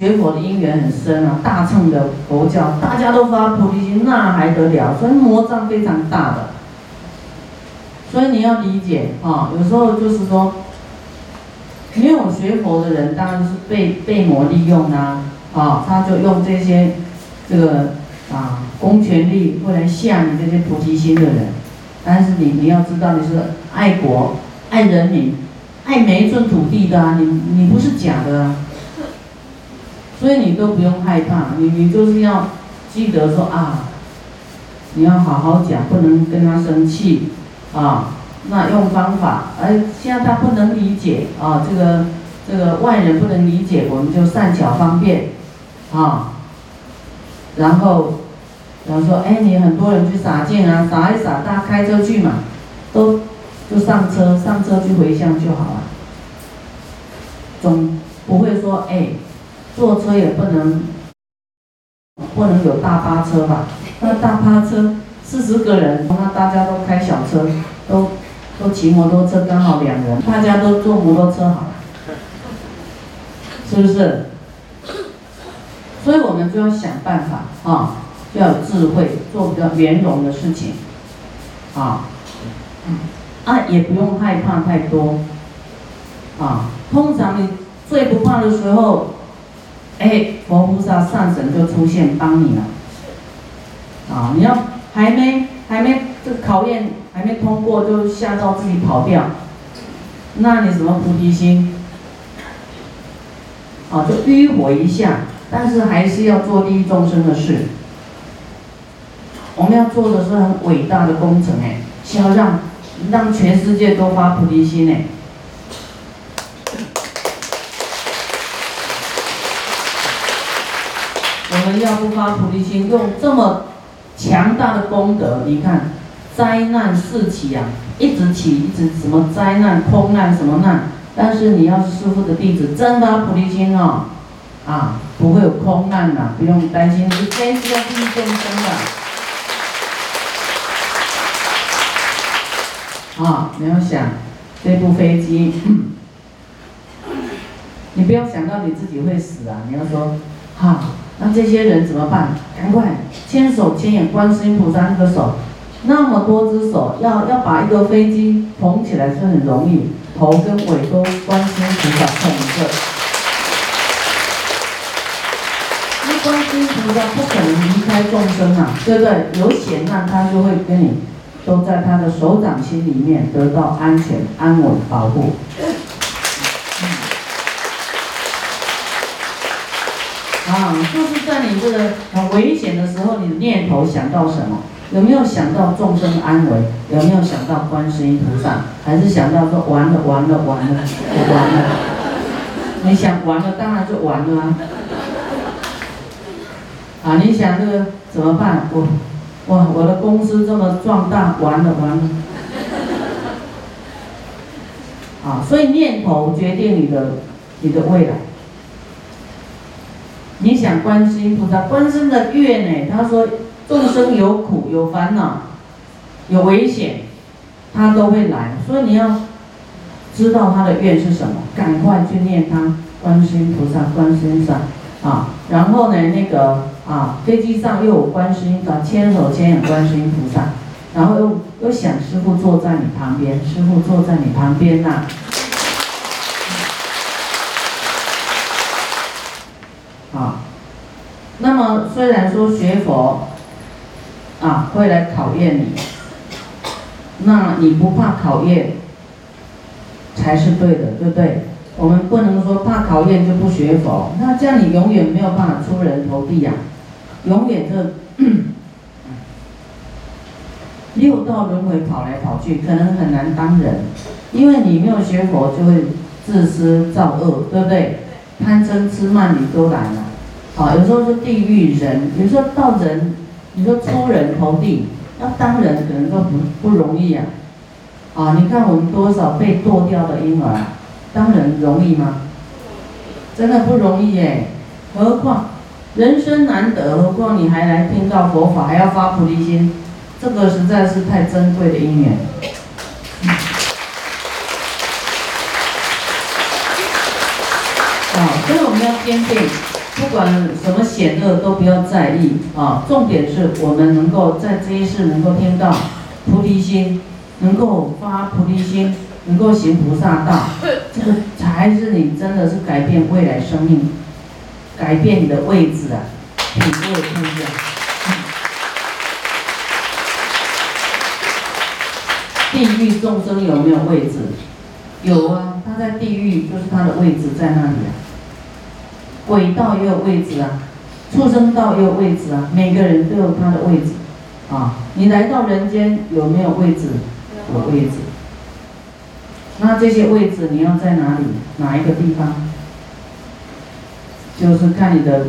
学佛的因缘很深啊，大乘的佛教大家都发菩提心，那还得了？所以魔障非常大的。所以你要理解啊，有时候就是说，没有学佛的人当然是被被魔利用啊，啊，他就用这些这个啊公权力会来吓你这些菩提心的人。但是你你要知道你是爱国、爱人民、爱每一寸土地的啊，你你不是假的。所以你都不用害怕，你你就是要记得说啊，你要好好讲，不能跟他生气啊。那用方法，哎，现在他不能理解啊，这个这个外人不能理解，我们就善巧方便啊。然后，然后说，哎，你很多人去撒剑啊，撒一撒，大家开车去嘛，都就上车，上车去回乡就好了，总不会说，哎。坐车也不能，不能有大巴车吧？那大巴车四十个人，那大家都开小车，都都骑摩托车，刚好两人，大家都坐摩托车好了，是不是？所以我们就要想办法啊，要有智慧，做比较圆融的事情，啊，啊也不用害怕太多，啊，通常你最不怕的时候。哎，佛菩萨、上神就出现帮你了。啊，你要还没还没这个考验还没通过，就吓到自己跑掉，那你什么菩提心？啊，就迂回一下，但是还是要做利益众生的事。我们要做的是很伟大的工程哎，是要让让全世界都发菩提心哎。我们要不发菩提心，用这么强大的功德，你看灾难四起啊，一直起，一直什么灾难、空难什么难。但是你要是师父的弟子，真发菩提心哦，啊，不会有空难的，不用担心，是天是要利益众生的。啊，你要想这部飞机，你不要想到你自己会死啊，你要说，哈。那这些人怎么办？赶快牵手牵引观世音菩萨那个手，那么多只手，要要把一个飞机捧起来是很容易，头跟尾都观世音菩萨捧着。那观世音菩萨不可能离开众生啊，对不对？有险难他就会跟你，都在他的手掌心里面得到安全、安稳、保护。啊，就是在你这个很危险的时候，你的念头想到什么？有没有想到众生安危？有没有想到观世音菩萨？还是想到说完了完了完了完了？你想完了，当然就完了啊！啊，你想这个怎么办？我，哇，我的公司这么壮大，完了完了！啊，所以念头决定你的你的未来。你想观世音菩萨，观世的愿呢？他说众生有苦有烦恼，有危险，他都会来。所以你要知道他的愿是什么，赶快去念他观世音菩萨，观世音菩萨啊。然后呢，那个啊，飞机上又有观世音菩萨，牵手牵引观世音菩萨，然后又又想师傅坐在你旁边，师傅坐在你旁边呐。那么虽然说学佛啊会来考验你，那你不怕考验才是对的，对不对？我们不能说怕考验就不学佛，那这样你永远没有办法出人头地呀，永远这 六道轮回跑来跑去，可能很难当人，因为你没有学佛就会自私造恶，对不对？贪嗔痴慢你都来了。啊，有时候是地狱人，有时候到人，你说出人头地，要当人可能都不不容易啊。啊，你看我们多少被剁掉的婴儿，当人容易吗？真的不容易耶。何况人生难得，何况你还来听到佛法，还要发菩提心，这个实在是太珍贵的因缘。啊，所以我们要坚定。不管什么险恶都不要在意啊，重点是我们能够在这一世能够听到菩提心，能够发菩提心，能够行菩萨道，这个才是你真的是改变未来生命，改变你的位置啊，品位不一样。地狱众生有没有位置？有啊，他在地狱就是他的位置在那里啊。鬼道也有位置啊，畜生道也有位置啊，每个人都有他的位置，啊，你来到人间有没有位置？有位置。那这些位置你要在哪里？哪一个地方？就是看你的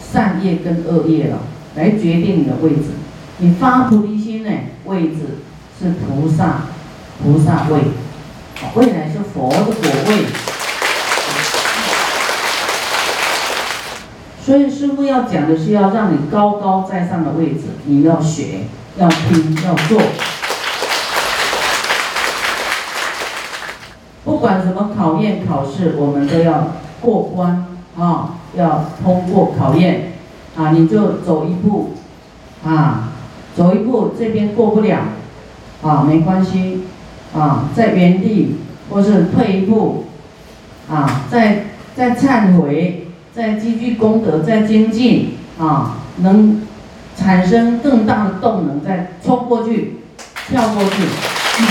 善业跟恶业了，来决定你的位置。你发菩提心呢，位置是菩萨，菩萨位，未来是佛的果位。所以师傅要讲的是要让你高高在上的位置，你要学，要听，要做。不管什么考验考试，我们都要过关啊，要通过考验啊，你就走一步啊，走一步这边过不了啊，没关系啊，在原地或是退一步啊，再再忏悔。在积聚功德，在精进啊，能产生更大的动能，再冲过去，跳过去，嗯，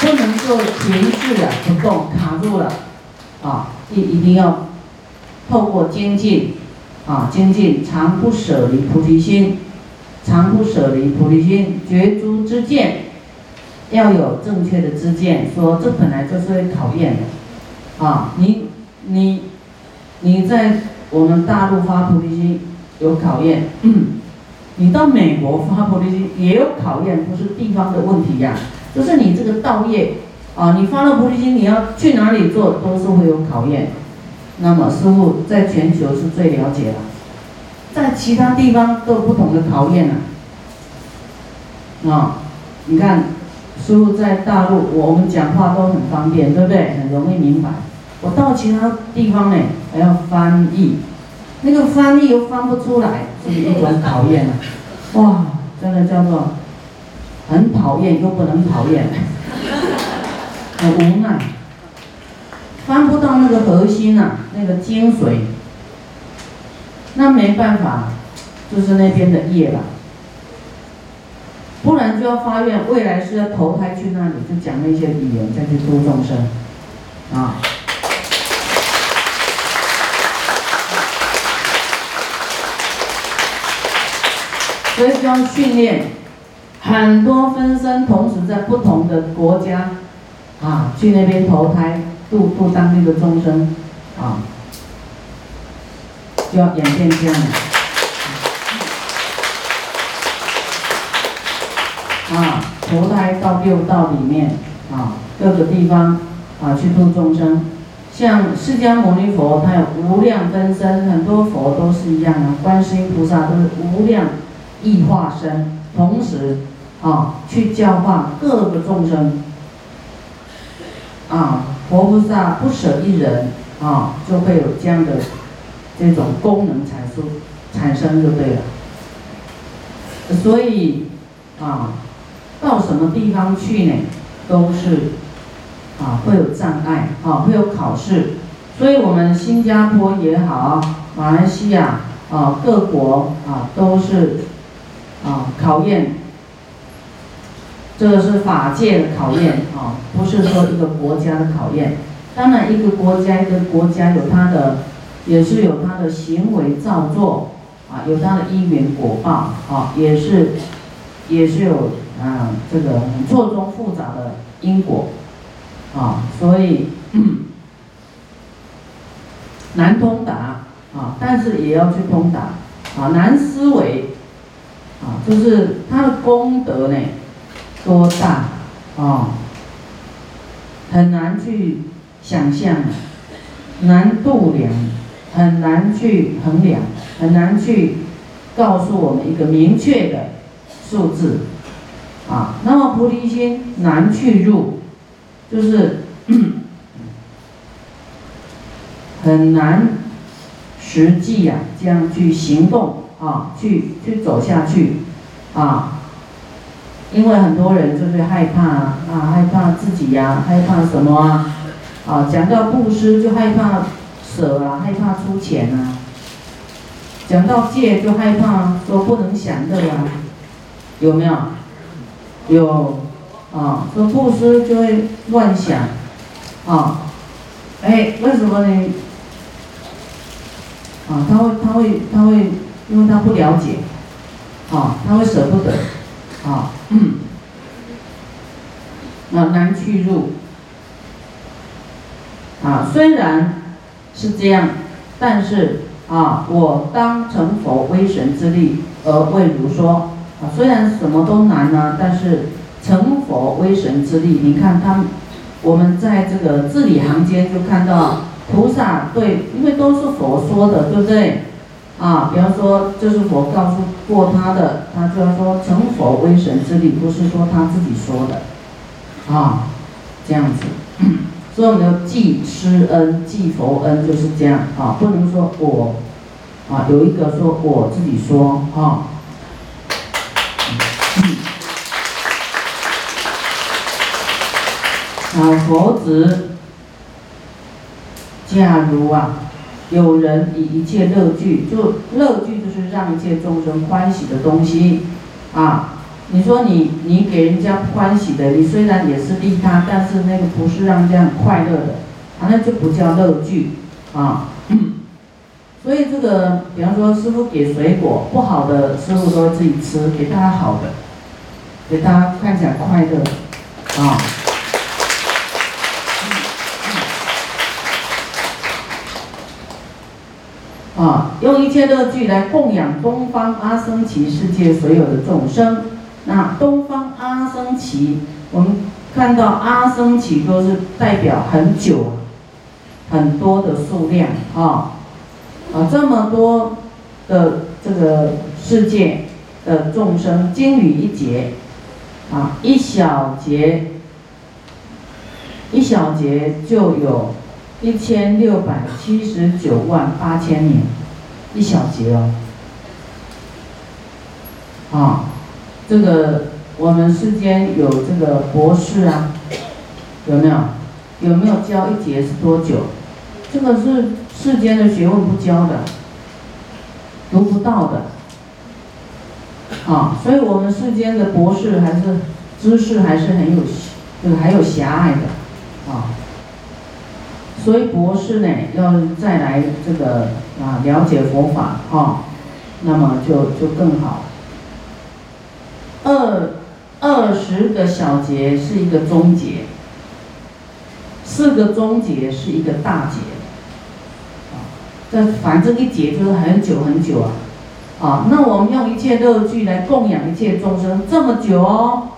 不能够停滞了，不动，卡住了，啊，一一定要透过精进，啊，精进常不舍离菩提心，常不舍离菩提心，觉诸之见，要有正确的知见，说这本来就是会考验的。啊，你你你在我们大陆发菩提心有考验，你到美国发菩提心也有考验，不是地方的问题呀，就是你这个道业啊，你发了菩提心，你要去哪里做都是会有考验。那么师傅在全球是最了解了，在其他地方都有不同的考验啊。啊，你看师傅在大陆，我们讲话都很方便，对不对？很容易明白。我到其他地方呢，还要翻译，那个翻译又翻不出来，是一种讨厌啊！哇，真的叫做很讨厌又不能讨厌，很无奈，翻不到那个核心啊，那个精髓，那没办法，就是那边的业了，不然就要发愿，未来是要投胎去那里，就讲那些语言再去度众生，啊。所以要训练很多分身，同时在不同的国家啊，去那边投胎度度当地的众生啊，就要演变这样啊，投胎到六道里面啊，各个地方啊去度众生。像释迦牟尼佛，他有无量分身，很多佛都是一样的，观世音菩萨都是无量。异化身，同时啊，去教化各个众生啊，佛菩萨不舍一人啊，就会有这样的这种功能产出产生就对了。所以啊，到什么地方去呢，都是啊会有障碍啊，会有考试。所以我们新加坡也好，马来西亚啊，各国啊都是。啊，考验，这个是法界的考验啊，不是说一个国家的考验。当然，一个国家一个国家有它的，也是有它的行为造作啊，有它的因缘果报啊，也是，也是有啊这个错综复杂的因果啊，所以 难通达啊，但是也要去通达啊，难思维。啊，就是他的功德呢，多大啊，很难去想象，难度量，很难去衡量，很难去告诉我们一个明确的数字啊。那么菩提心难去入，就是 很难实际呀这样去行动啊，去去走下去啊，因为很多人就是害怕啊，害怕自己呀，害怕什么啊？啊，讲到布施就害怕舍啊，害怕出钱啊；讲到戒就害怕说不能享乐啊，有没有？有啊，说布施就会乱想啊，哎，为什么呢？啊，他会，他会，他会，因为他不了解，啊，他会舍不得，啊，嗯，啊，难去入。啊，虽然是这样，但是啊，我当成佛威神之力而为如说虽然什么都难呢，但是成佛威神之力，你看他，我们在这个字里行间就看到菩萨对，因为都是佛说的，对不对？啊，比方说这是佛告诉过他的，他就要说成佛威神之力，不是说他自己说的，啊，这样子。所以我们要记师恩、记佛恩就是这样啊，不能说我啊有一个说我自己说啊。啊，佛子，假如啊，有人以一切乐具，就乐具就是让一切众生欢喜的东西啊。你说你你给人家欢喜的，你虽然也是利他，但是那个不是让人家很快乐的，啊，那就不叫乐具啊。所以这个，比方说师傅给水果不好的，师傅都自己吃，给大家好的，给大家看起来快乐啊。啊，用一切乐具来供养东方阿僧祇世界所有的众生。那东方阿僧祇，我们看到阿僧祇都是代表很久、很多的数量啊啊，这么多的这个世界的众生，经语一节啊，一小节一小节就有一千六百七十九万八千年，一小节哦啊。这个我们世间有这个博士啊，有没有？有没有教一节是多久？这个是世间的学问不教的，读不到的。啊，所以我们世间的博士还是知识还是很有，这个还有狭隘的，啊。所以博士呢，要再来这个啊了解佛法啊，那么就就更好。二二十个小节是一个中节，四个中节是一个大节，这反正一节就是很久很久啊，啊，那我们用一切乐具来供养一切众生这么久哦，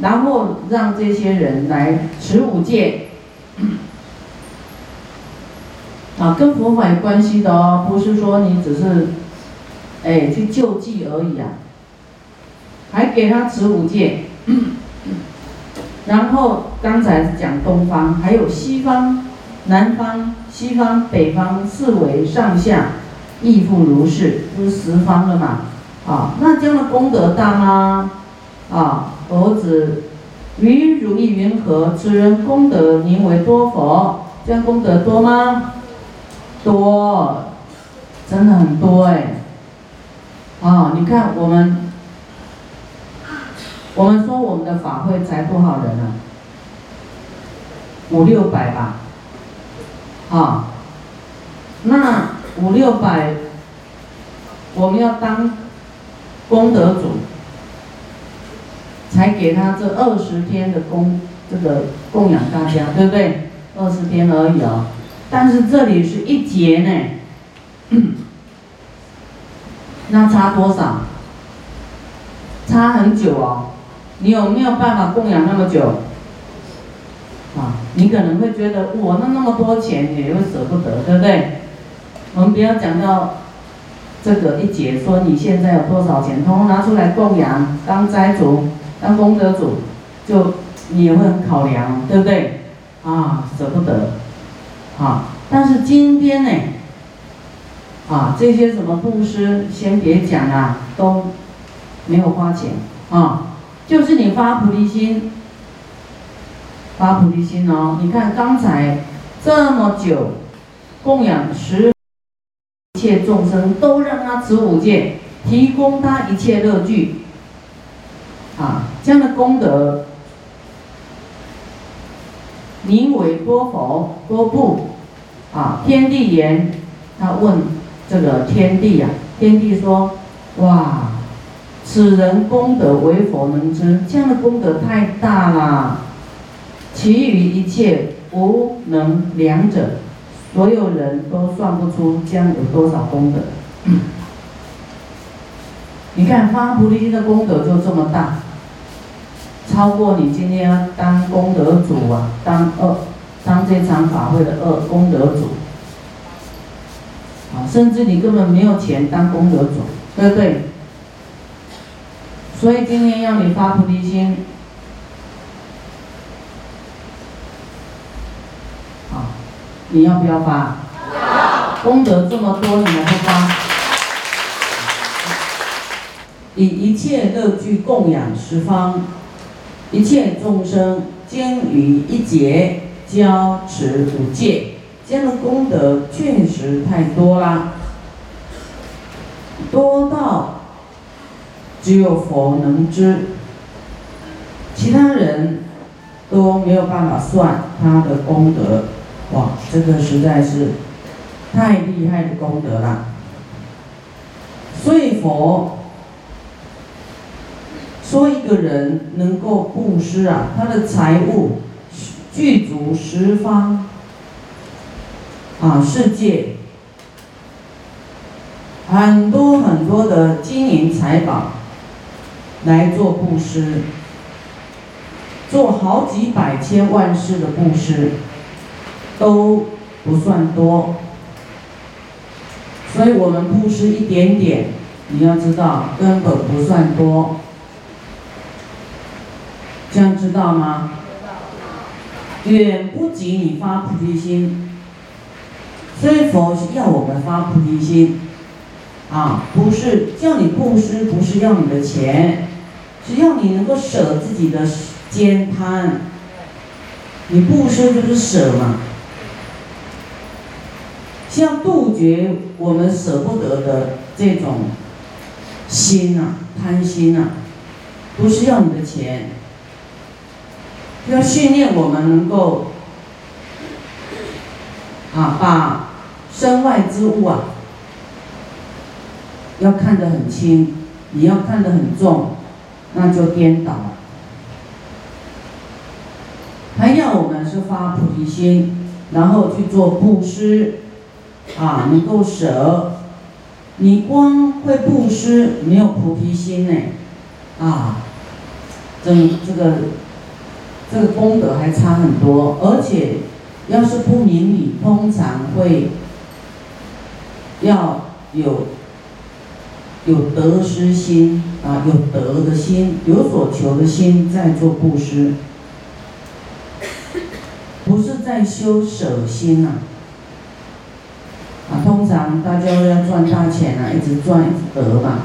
然后让这些人来持五戒，啊，跟佛法有关系的哦，不是说你只是，哎，去救济而已啊。还给他持五戒，然后刚才讲东方，还有西方、南方、西方、北方四维上下，亦复如是，不是十方了嘛？啊，那这样的功德大吗？啊，佛子，于如意云何？此人功德名为多佛，这样功德多吗？多，真的很多哎。啊，你看我们。我们说我们的法会才多少人呢？五六百吧，啊，那五六百，我们要当功德主，才给他这二十天的供，这个供养大家，对不对？二十天而已啊，但是这里是一节呢，那差多少？差很久哦。你有没有办法供养那么久？你可能会觉得我那那么多钱也会舍不得，对不对？我们不要讲到这个一节，说你现在有多少钱，通通拿出来供养，当斋主、当功德主，就你也会很考量，对不对？啊，舍不得，啊，但是今天呢，啊，这些什么布施，先别讲啊，都没有花钱啊，就是你发菩提心，发菩提心哦。你看刚才这么久供养十一切众生，都让他持五戒，提供他一切乐具，啊，这样的功德，名为多佛多不？啊，天地言，他问这个天地呀，天地说：哇，此人功德为佛能知，这样的功德太大了，其余一切无能量者，所有人都算不出将有多少功德。你看发菩提心的功德就这么大，超过你今天要当功德主啊，当二。当这场法会的二功德主，啊，甚至你根本没有钱当功德主，对不对？所以今天要你发菩提心，啊，你要不要发？功德这么多，你还不发？以一切乐具供养十方，一切众生经于一劫。交持五戒，这样的功德确实太多啦，多到只有佛能知，其他人都没有办法算他的功德。这个实在是太厉害的功德了。所以佛说一个人能够布施啊，他的财物。具足十方啊世界，很多很多的金银财宝来做布施，做好几百千万世的布施都不算多，所以我们布施一点点，你要知道根本不算多，这样知道吗？远不及你发菩提心，所以佛是要我们发菩提心，啊，不是叫你布施，不是要你的钱，是要你能够舍自己的肩贪。你布施就是舍嘛，像杜绝我们舍不得的这种心呐，贪心呐，不是要你的钱。要训练我们能够啊，把身外之物啊，要看得很轻，你要看得很重，那就颠倒了。还要我们是发菩提心，然后去做布施，啊，能够舍。你光会布施，没有菩提心呢，啊，这这个。这个功德还差很多，而且要是不明理，通常会要有有得失心啊，有得的心，有所求的心在做布施，不是在修舍心呐。啊，通常大家都要赚大钱啊，一直赚一直得嘛，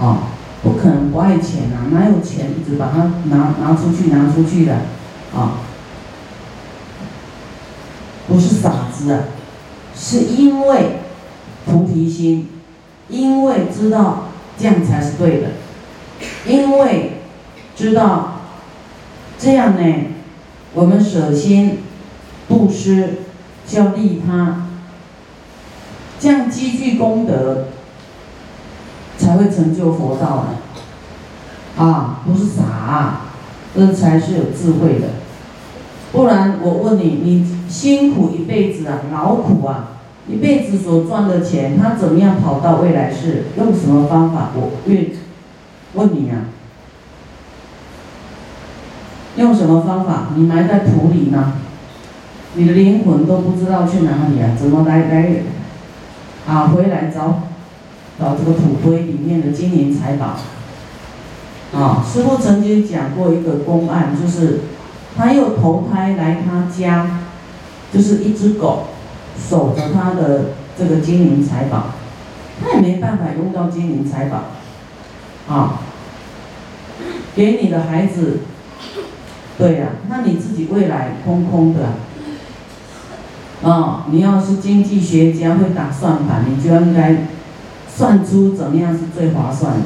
啊，不可能不爱钱啊，哪有钱一直把它拿拿出去拿出去的？啊，不是傻子啊，是因为菩提心，因为知道这样才是对的，因为知道这样呢，我们舍心布施，要利他，这样积聚功德，才会成就佛道的，啊，不是傻，这才是有智慧的。不然我问你，你辛苦一辈子啊，劳苦啊，一辈子所赚的钱，他怎么样跑到未来世？用什么方法？我愿问你啊，用什么方法？你埋在土里吗？你的灵魂都不知道去哪里啊？怎么来来啊？回来找找这个土堆里面的金银财宝？啊，师傅曾经讲过一个公案，就是。他又投胎来他家，就是一只狗，守着他的这个金银财宝，他也没办法用到金银财宝，啊，给你的孩子，对呀，那你自己未来空空的，啊你要是经济学家会打算盘，你就应该算出怎么样是最划算的。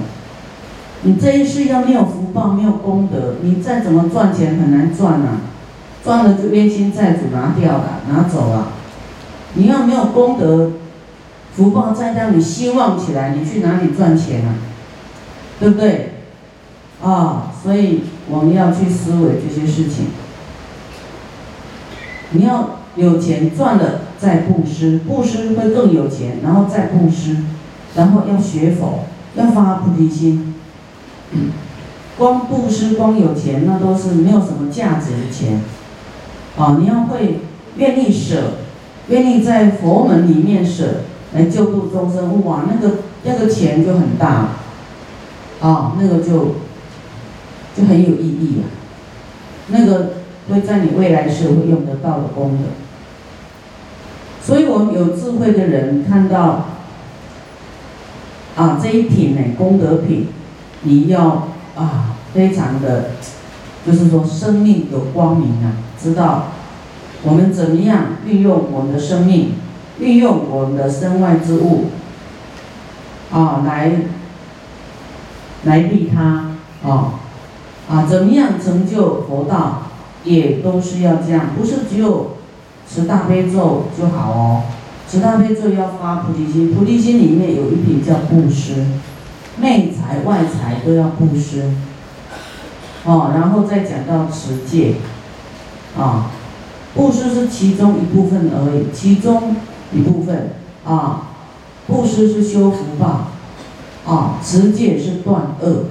你这一世要没有福报，没有功德，你再怎么赚钱很难赚呐，赚了就冤亲债主拿掉了，拿走了。你要没有功德，福报再让你兴旺起来，你去哪里赚钱啊？对不对？啊，所以我们要去思维这些事情。你要有钱赚了再布施，布施会更有钱，然后再布施，然后要学佛，要发菩提心。光布施光有钱，那都是没有什么价值的钱。啊，你要会愿意舍，愿意在佛门里面舍来救度众生，哇，那个那个钱就很大，啊，那个就就很有意义啊。那个会在你未来世会用得到的功德。所以我们有智慧的人看到，啊，这一品呢，功德品。你要啊，非常的，就是说生命有光明啊，知道我们怎么样运用我们的生命，运用我们的身外之物，啊，来来利他啊，啊，怎么样成就佛道，也都是要这样，不是只有持大悲咒就好哦，持大悲咒要发菩提心，菩提心里面有一品叫布施。内财外财都要布施，哦，然后再讲到持戒，啊，布施是其中一部分而已，其中一部分。啊，布施是修福报，啊，持戒是断恶，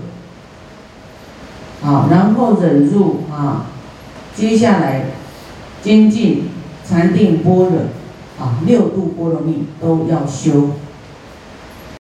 啊，然后忍辱啊，接下来精进禅定般若，啊，六度波罗蜜都要修。